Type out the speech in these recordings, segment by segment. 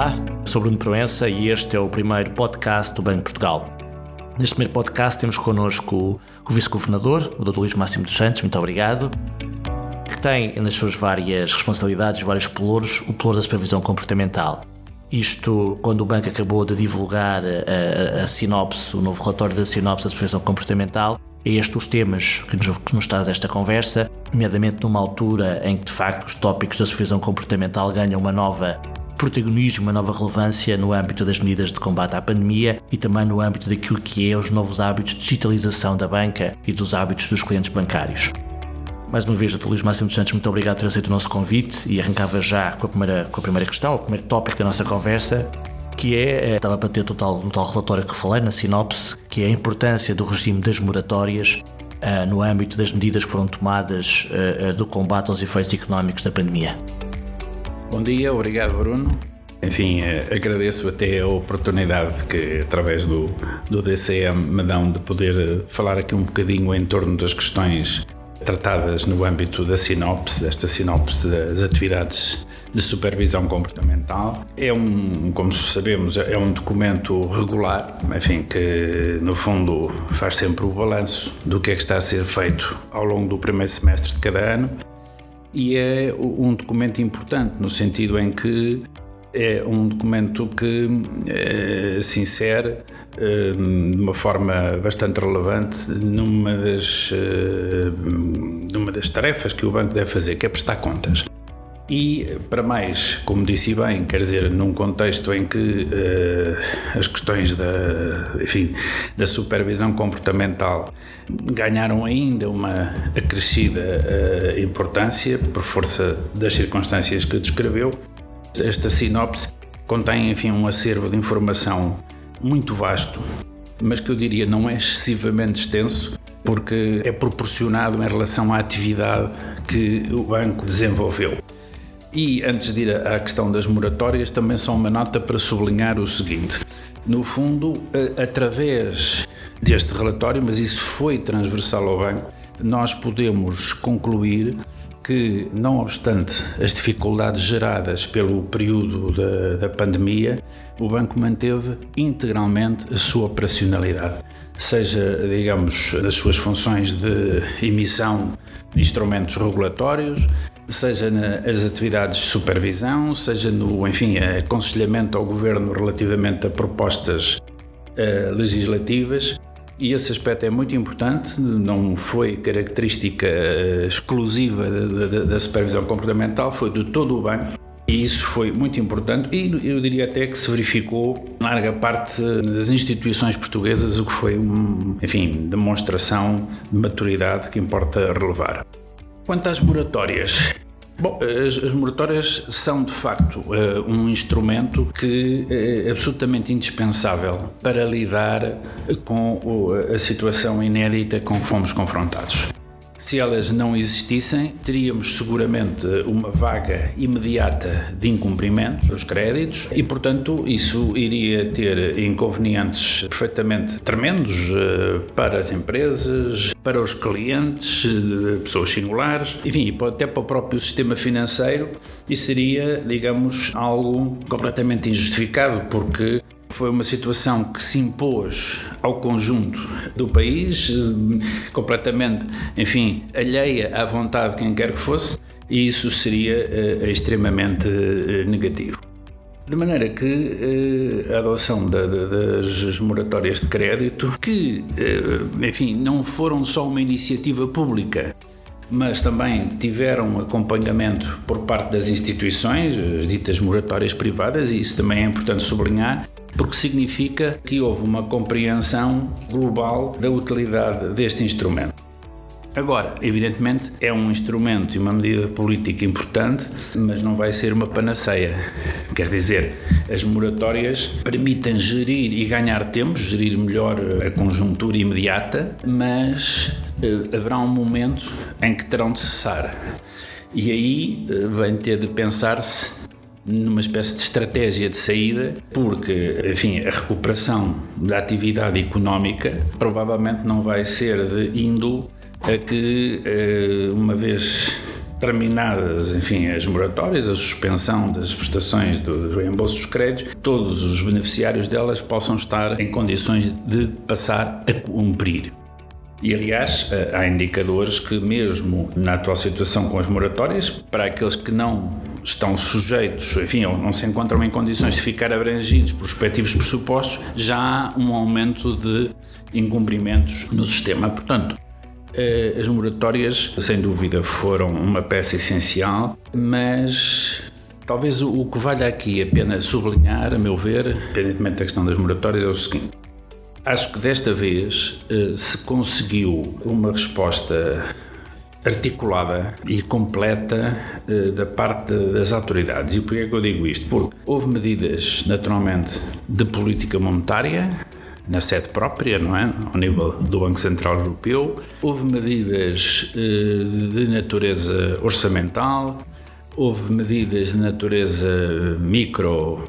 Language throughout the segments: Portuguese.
Olá, sou Bruno Proença e este é o primeiro podcast do Banco de Portugal. Neste primeiro podcast temos connosco o Vice-Governador, o Dr. Luís Máximo dos Santos, muito obrigado, que tem nas suas várias responsabilidades, vários pelouros, o pelouro da supervisão comportamental. Isto quando o banco acabou de divulgar a, a, a sinopse, o novo relatório da sinopse da supervisão comportamental, é estes os temas que nos, que nos traz esta conversa, nomeadamente numa altura em que de facto os tópicos da supervisão comportamental ganham uma nova protagonismo, uma nova relevância no âmbito das medidas de combate à pandemia e também no âmbito daquilo que é os novos hábitos de digitalização da banca e dos hábitos dos clientes bancários. Mais uma vez, Dr. Luís Máximo dos Santos, muito obrigado por ter aceito o nosso convite e arrancava já com a primeira, com a primeira questão, o primeiro tópico da nossa conversa, que é, eh, estava para ter total, no tal relatório que falei, na sinopse, que é a importância do regime das moratórias uh, no âmbito das medidas que foram tomadas uh, uh, do combate aos efeitos económicos da pandemia. Bom dia, obrigado Bruno. Enfim, eh, agradeço até a oportunidade que, através do, do DCM, me dão de poder eh, falar aqui um bocadinho em torno das questões tratadas no âmbito da sinopse, desta sinopse das atividades de supervisão comportamental. É um, como sabemos, é um documento regular, enfim, que no fundo faz sempre o balanço do que é que está a ser feito ao longo do primeiro semestre de cada ano e é um documento importante no sentido em que é um documento que é, se insere é, de uma forma bastante relevante numa das, é, numa das tarefas que o banco deve fazer, que é prestar contas. E, para mais, como disse bem, quer dizer, num contexto em que uh, as questões da, enfim, da supervisão comportamental ganharam ainda uma acrescida uh, importância por força das circunstâncias que descreveu, esta sinopse contém, enfim, um acervo de informação muito vasto, mas que eu diria não é excessivamente extenso, porque é proporcionado em relação à atividade que o banco desenvolveu. E antes de ir à questão das moratórias, também só uma nota para sublinhar o seguinte: no fundo, através deste relatório, mas isso foi transversal ao banco, nós podemos concluir que, não obstante as dificuldades geradas pelo período da, da pandemia, o banco manteve integralmente a sua operacionalidade, seja, digamos, nas suas funções de emissão de instrumentos regulatórios, seja nas atividades de supervisão, seja no, enfim, aconselhamento ao governo relativamente a propostas uh, legislativas. E esse aspecto é muito importante, não foi característica uh, exclusiva da supervisão comportamental, foi de todo o banco. E isso foi muito importante e eu diria até que se verificou em larga parte das instituições portuguesas, o que foi, um, enfim, demonstração de maturidade que importa relevar. Quanto às moratórias, Bom, as, as, moratórias são de facto uh, um instrumento que é absolutamente indispensável para lidar com a situação inédita com que fomos confrontados. Se elas não existissem, teríamos seguramente uma vaga imediata de incumprimento dos créditos e, portanto, isso iria ter inconvenientes perfeitamente tremendos eh, para as empresas, para os clientes, eh, pessoas singulares, enfim, até para o próprio sistema financeiro e seria, digamos, algo completamente injustificado, porque foi uma situação que se impôs ao conjunto do país, eh, completamente, enfim, alheia à vontade de quem quer que fosse, e isso seria uh, extremamente uh, negativo. De maneira que a adoção da, da, das moratórias de crédito, que, enfim, não foram só uma iniciativa pública, mas também tiveram acompanhamento por parte das instituições, as ditas moratórias privadas, e isso também é importante sublinhar, porque significa que houve uma compreensão global da utilidade deste instrumento. Agora, evidentemente, é um instrumento e uma medida política importante, mas não vai ser uma panaceia. Quer dizer, as moratórias permitem gerir e ganhar tempo, gerir melhor a conjuntura imediata, mas eh, haverá um momento em que terão de cessar. E aí eh, vem ter de pensar-se numa espécie de estratégia de saída, porque, enfim, a recuperação da atividade económica provavelmente não vai ser de índole a que, eh, uma vez terminadas, enfim, as moratórias, a suspensão das prestações dos reembolsos dos créditos, todos os beneficiários delas possam estar em condições de passar a cumprir. E, aliás, eh, há indicadores que, mesmo na atual situação com as moratórias, para aqueles que não estão sujeitos, enfim, ou não se encontram em condições de ficar abrangidos por respectivos pressupostos, já há um aumento de incumprimentos no sistema. Portanto, eh, as moratórias, sem dúvida, foram uma peça essencial, mas talvez o que valha aqui a pena sublinhar, a meu ver, independentemente da questão das moratórias, é o seguinte: Acho que desta vez eh, se conseguiu uma resposta articulada e completa eh, da parte das autoridades. E porquê é que eu digo isto? Porque houve medidas, naturalmente, de política monetária, na sede própria, não é? Ao nível do Banco Central Europeu. Houve medidas eh, de natureza orçamental, houve medidas de natureza micro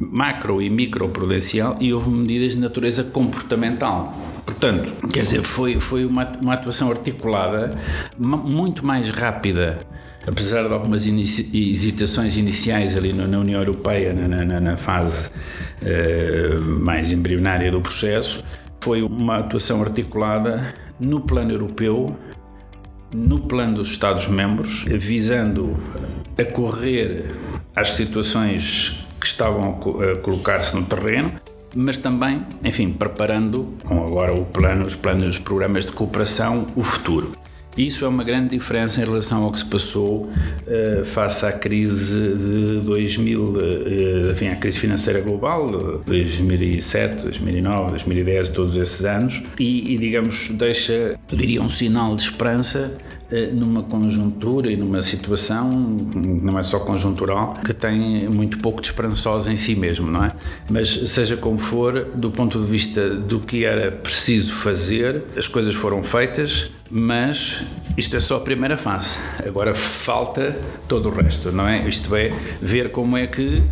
macro e microprudencial e houve medidas de natureza comportamental. Portanto, quer dizer, foi, foi uma, uma atuação articulada, muito mais rápida, apesar de algumas inici hesitações iniciais ali na União Europeia, na, na, na fase uh, mais embrionária do processo, foi uma atuação articulada no plano europeu, no plano dos Estados-membros, visando acorrer às situações que estavam a colocar-se no terreno, mas também, enfim, preparando, com agora o plano, os planos, os programas de cooperação, o futuro. Isso é uma grande diferença em relação ao que se passou uh, face à crise de 2000, uh, enfim, à crise financeira global, 2007, 2009, 2010, todos esses anos, e, e digamos, deixa, eu diria, um sinal de esperança eh, numa conjuntura e numa situação, não é só conjuntural, que tem muito pouco de esperançosa em si mesmo, não é? Mas seja como for, do ponto de vista do que era preciso fazer, as coisas foram feitas, mas isto é só a primeira fase. Agora falta todo o resto, não é? Isto é ver como é que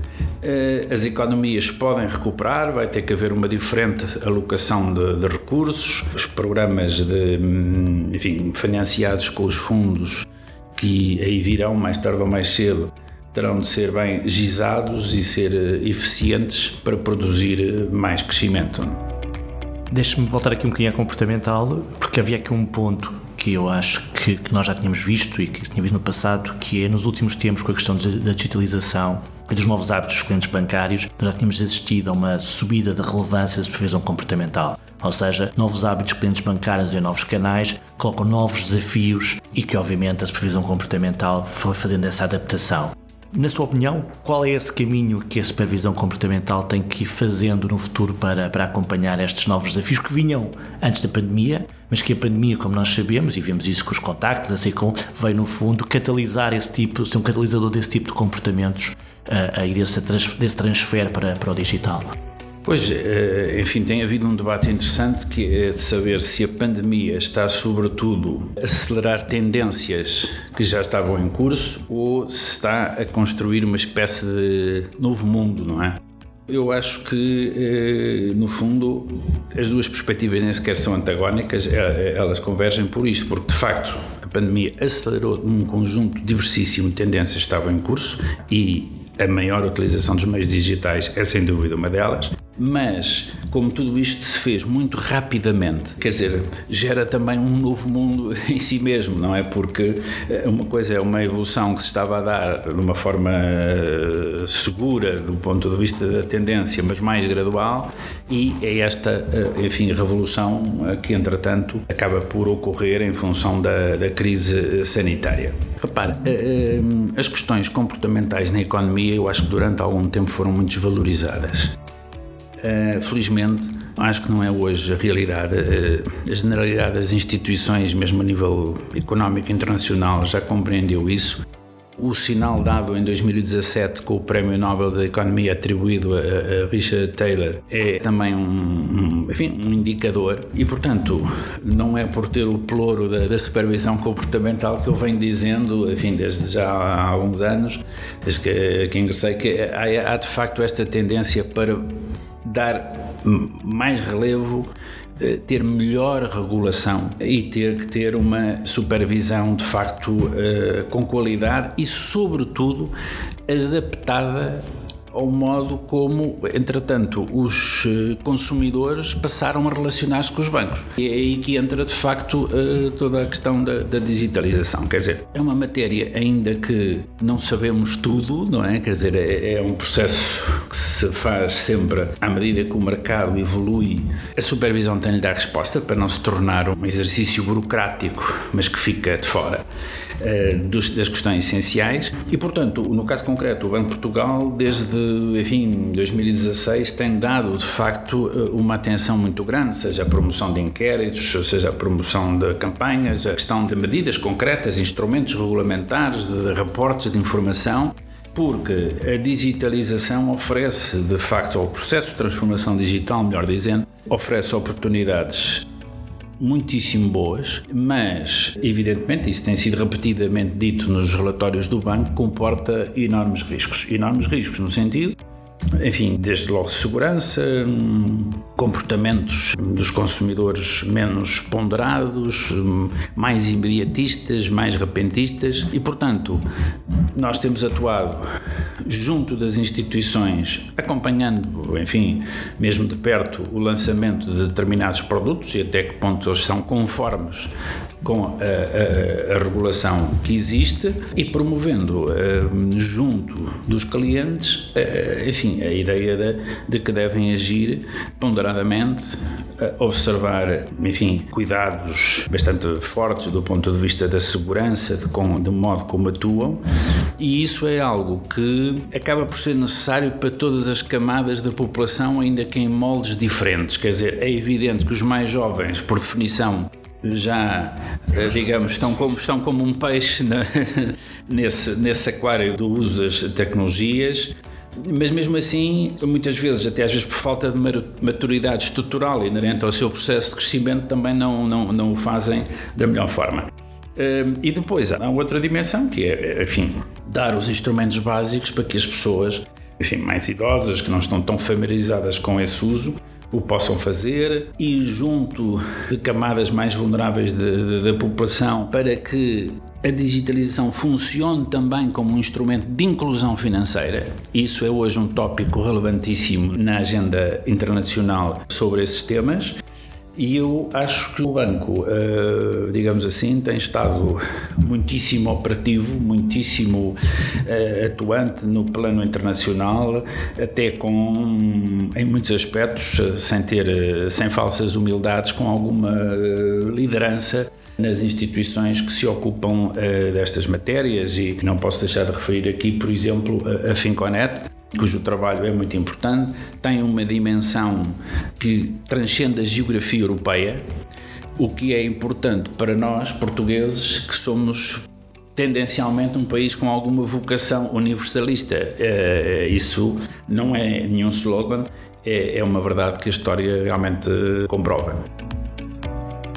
eh, as economias podem recuperar, vai ter que haver uma diferente alocação de, de recursos, os programas de, hum, enfim, financiados com os fundos que aí virão mais tarde ou mais cedo terão de ser bem gizados e ser eh, eficientes para produzir eh, mais crescimento. Deixe-me voltar aqui um bocadinho a comportamental, porque havia aqui um ponto que eu acho que, que, nós já tínhamos visto e que tínhamos visto no passado, que é nos últimos tempos com a questão da digitalização e dos novos hábitos dos clientes bancários, nós já tínhamos assistido a uma subida da relevância da supervisão comportamental. Ou seja, novos hábitos de clientes bancários e novos canais colocam novos desafios e que, obviamente, a supervisão comportamental foi fazendo essa adaptação. Na sua opinião, qual é esse caminho que a supervisão comportamental tem que ir fazendo no futuro para, para acompanhar estes novos desafios que vinham antes da pandemia, mas que a pandemia, como nós sabemos, e vemos isso com os contactos, assim como veio no fundo catalisar esse tipo, ser um catalisador desse tipo de comportamentos uh, e desse, desse transfer para, para o digital? Pois, eh, enfim, tem havido um debate interessante que é de saber se a pandemia está, sobretudo, a acelerar tendências que já estavam em curso ou se está a construir uma espécie de novo mundo, não é? Eu acho que, eh, no fundo, as duas perspectivas nem sequer são antagónicas, eh, elas convergem por isto, porque de facto a pandemia acelerou um conjunto diversíssimo de tendências que estavam em curso e a maior utilização dos meios digitais é sem dúvida uma delas, mas como tudo isto se fez muito rapidamente, quer dizer, gera também um novo mundo em si mesmo, não é? Porque eh, uma coisa é uma evolução que se estava a dar de uma forma eh, segura do ponto de vista da tendência, mas mais gradual, e é esta, eh, enfim, revolução que entretanto acaba por ocorrer em função da, da crise sanitária. Repare, as questões comportamentais na economia eu acho que durante algum tempo foram muito desvalorizadas. Uh, felizmente, acho que não é hoje a realidade. Uh, a generalidade das instituições, mesmo a nível económico internacional, já compreendeu isso o sinal dado em 2017 com o Prémio Nobel da Economia atribuído a, a Richard Taylor é também um, um, enfim, um indicador e, portanto, não é por ter o ploro da, da, supervisão comportamental que eu venho dizendo, enfim, desde já há alguns anos, desde que, que ingressei, que há, há de facto esta tendência para dar mais relevo eh, ter melhor regulação e ter que ter uma supervisão de facto eh, com qualidade e, sobretudo, adaptada ao modo como, entretanto, os eh, consumidores passaram a relacionar-se com os bancos. E é aí que entra, de facto, eh, toda a questão da, da, digitalização. Quer dizer, é uma matéria ainda que não sabemos tudo, não é? Quer dizer, é, é um processo que se faz sempre à medida que o mercado evolui. A supervisão tem de dar resposta para não se tornar um exercício burocrático, mas que fica de fora. Eh, das questões essenciais e, portanto, no caso concreto, o Banco de Portugal, desde, enfim, 2016, tem dado, de facto, eh, uma atenção muito grande, seja a promoção de inquéritos, seja a promoção de campanhas, a questão de medidas concretas, instrumentos regulamentares, de, reportes de informação, porque a digitalização oferece, de facto, ao processo de transformação digital, melhor dizendo, oferece oportunidades muitíssimo boas, mas evidentemente isso tem sido repetidamente dito nos relatórios do banco, comporta enormes riscos. Enormes riscos no sentido enfim, desde logo segurança, comportamentos dos consumidores menos ponderados, mais imediatistas, mais repentistas. E, portanto, nós temos atuado junto das instituições, acompanhando, enfim, mesmo de perto, o lançamento de determinados produtos e até que ponto eles são conformes com a, a, a regulação que existe e promovendo uh, junto dos clientes, uh, enfim, a ideia de, de, que devem agir ponderadamente, uh, observar, enfim, cuidados bastante fortes do ponto de vista da segurança, de, com, de modo como atuam, e isso é algo que acaba por ser necessário para todas as camadas da população, ainda que em moldes diferentes. Quer dizer, é evidente que os mais jovens, por definição, já, eh, digamos, estão como, estão como um peixe na, nesse, nesse aquário do uso das tecnologias, mas mesmo assim, muitas vezes, até às vezes por falta de maturidade estrutural inerente ao seu processo de crescimento, também não, não, não o fazem da melhor forma. Ehm, e depois há outra dimensão que é, enfim, dar os instrumentos básicos para que as pessoas, enfim, mais idosas, que não estão tão familiarizadas com esse uso, o possam fazer e junto de camadas mais vulneráveis da população para que a digitalização funcione também como um instrumento de inclusão financeira. Isso é hoje um tópico relevantíssimo na agenda internacional sobre esses temas. E eu acho que o banco, uh, digamos assim, tem estado muitíssimo operativo, muitíssimo uh, atuante no plano internacional, até com, em muitos aspectos, uh, sem ter, sem falsas humildades, com alguma liderança nas instituições que se ocupam destas matérias. E não posso deixar de referir aqui, por exemplo, a Finconet, cujo trabalho é muito importante, tem uma dimensão que transcende a geografia europeia, o que é importante para nós, portugueses, que somos tendencialmente um país com alguma vocação universalista. Eh, isso não é nenhum slogan, é, é uma verdade que a história realmente comprova.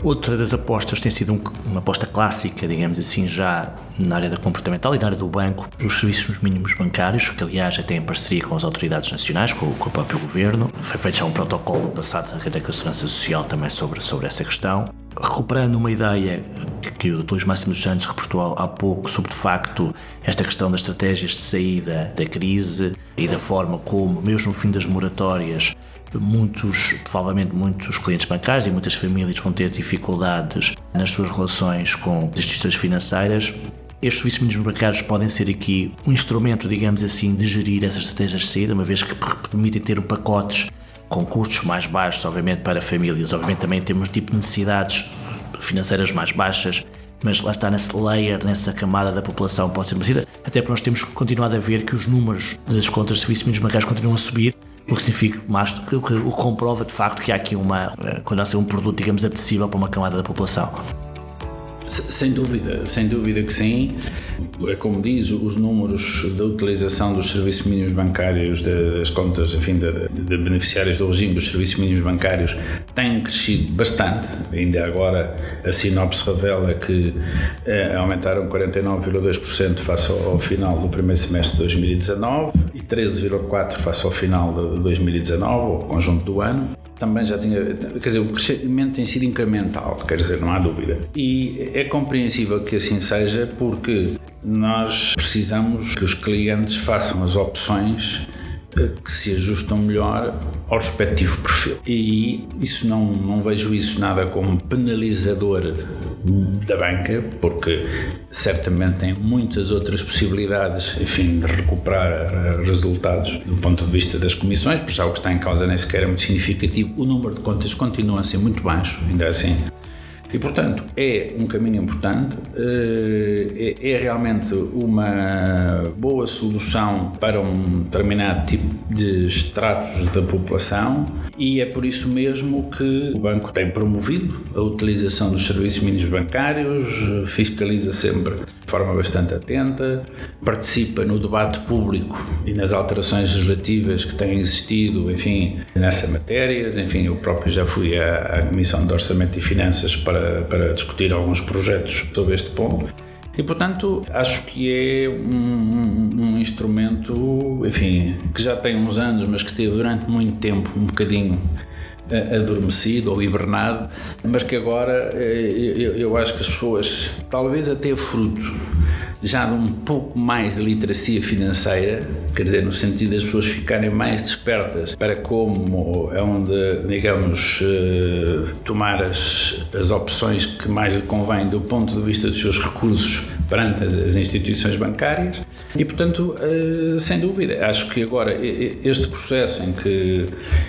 Outra das apostas tem sido uma aposta clássica, digamos assim, já na área da comportamental e na área do banco, os serviços mínimos bancários, que aliás já têm parceria com as autoridades nacionais, com, com o próprio governo. Foi feito já um protocolo passado da Segurança Social também sobre, sobre essa questão. Recuperando uma ideia que, que o Dr. Máximo dos Santos reportou há pouco sobre, de facto, esta questão das estratégias de saída da crise e da forma como, mesmo no fim das moratórias, muitos, provavelmente muitos clientes bancários e muitas famílias vão ter dificuldades nas suas relações com as instituições financeiras. Estes serviços bancários podem ser aqui um instrumento, digamos assim, de gerir essas estratégias de saída, uma vez que permitem ter pacotes com custos mais baixos, obviamente, para famílias. Obviamente também temos tipo de necessidades financeiras mais baixas, mas lá está nesse layer, nessa camada da população pode ser merecida, até porque nós temos continuado a ver que os números das contas de serviços mínimos bancários continuam a subir o que significa mais, o que, comprova de facto que há aqui uma, eh, quando há um produto, digamos, apetecível para uma camada da população. Sem dúvida, sem dúvida que sim. É como diz, os números da utilização dos serviços mínimos bancários, das contas, enfim, de, de beneficiários do regime dos serviços mínimos bancários têm crescido bastante. Ainda agora a sinopse revela que eh, aumentaram 49,2% face ao, final do primeiro semestre de 2019 e 13,4% face ao final de 2019, o conjunto do ano. Também já tinha. Quer dizer, o crescimento tem sido incremental, quer dizer, não há dúvida. E é compreensível que assim seja, porque nós precisamos que os clientes façam as opções que se ajustam melhor ao respectivo perfil. E isso não, não vejo isso nada como penalizador da banca, porque certamente tem muitas outras possibilidades, enfim, de recuperar resultados do ponto de vista das comissões, por já o que está em causa nem sequer é muito significativo. O número de contas continua a ser muito baixo, ainda assim. E, portanto, é um caminho importante, eh, é, é realmente uma boa solução para um determinado tipo de extratos da população e é por isso mesmo que o banco tem promovido a utilização dos serviços mínimos bancários, fiscaliza sempre de forma bastante atenta, participa no debate público e nas alterações legislativas que têm existido, enfim, nessa matéria. Enfim, eu próprio já fui à, à Comissão de Orçamento e Finanças para, para discutir alguns projetos sobre este ponto. E, portanto, acho que é um, um, instrumento, enfim, que já tem uns anos, mas que teve durante muito tempo um bocadinho adormecido ou hibernado, mas que agora eh, eu acho que as pessoas, talvez até fruto já de um pouco mais de literacia financeira, quer dizer, no sentido das pessoas ficarem mais despertas para como é onde, digamos, eh, tomar as, as opções que mais lhe convém do ponto de vista dos seus recursos perante as instituições bancárias. E, portanto, eh, sem dúvida, acho que agora este processo em que,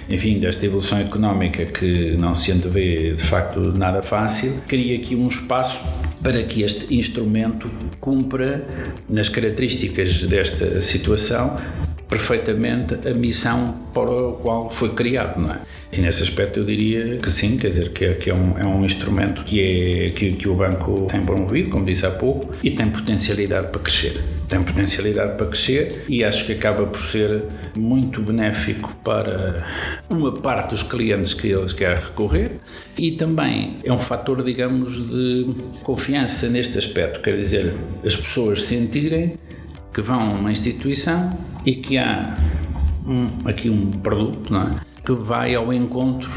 enfim, desta evolução económica que não se antevê de facto nada fácil, cria aqui um espaço para que este instrumento cumpra, nas características desta situação, perfeitamente a missão para a qual foi criado, não é? E nesse aspecto eu diria que sim, quer dizer, que é, que é, um, é um instrumento que, é, que, que o banco tem promovido, como disse há pouco, e tem potencialidade para crescer. Tem potencialidade para crescer e acho que acaba por ser muito benéfico para uma parte dos clientes que eles querem recorrer e também é um fator, digamos, de confiança neste aspecto, quer dizer, as pessoas sentirem que vão a uma instituição e que há um, aqui um produto é? que vai ao encontro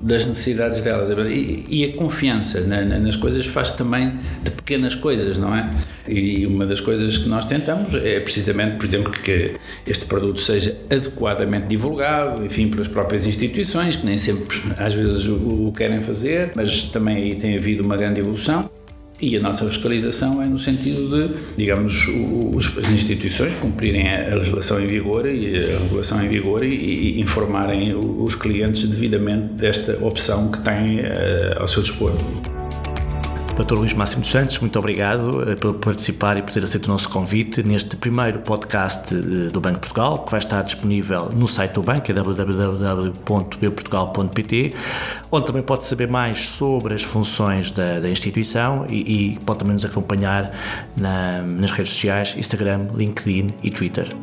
das necessidades delas. E, e a confiança na, na, nas coisas faz também de pequenas coisas, não é? E uma das coisas que nós tentamos é precisamente, por exemplo, que este produto seja adequadamente divulgado, enfim, pelas próprias instituições, que nem sempre, às vezes, o, o querem fazer, mas também aí tem havido uma grande evolução. E a nossa fiscalização é no sentido de, digamos, os, as instituições cumprirem a legislação em vigor e a regulação em vigor e, e informarem os clientes devidamente desta opção que têm uh, ao seu dispor. Dr. Luís Máximo dos Santos, muito obrigado eh, por participar e por ter aceito o nosso convite neste primeiro podcast eh, do Banco Portugal, que vai estar disponível no site do banco, é www.bportugal.pt, onde também pode saber mais sobre as funções da, da instituição e, e, pode também nos acompanhar na, nas redes sociais, Instagram, LinkedIn e Twitter.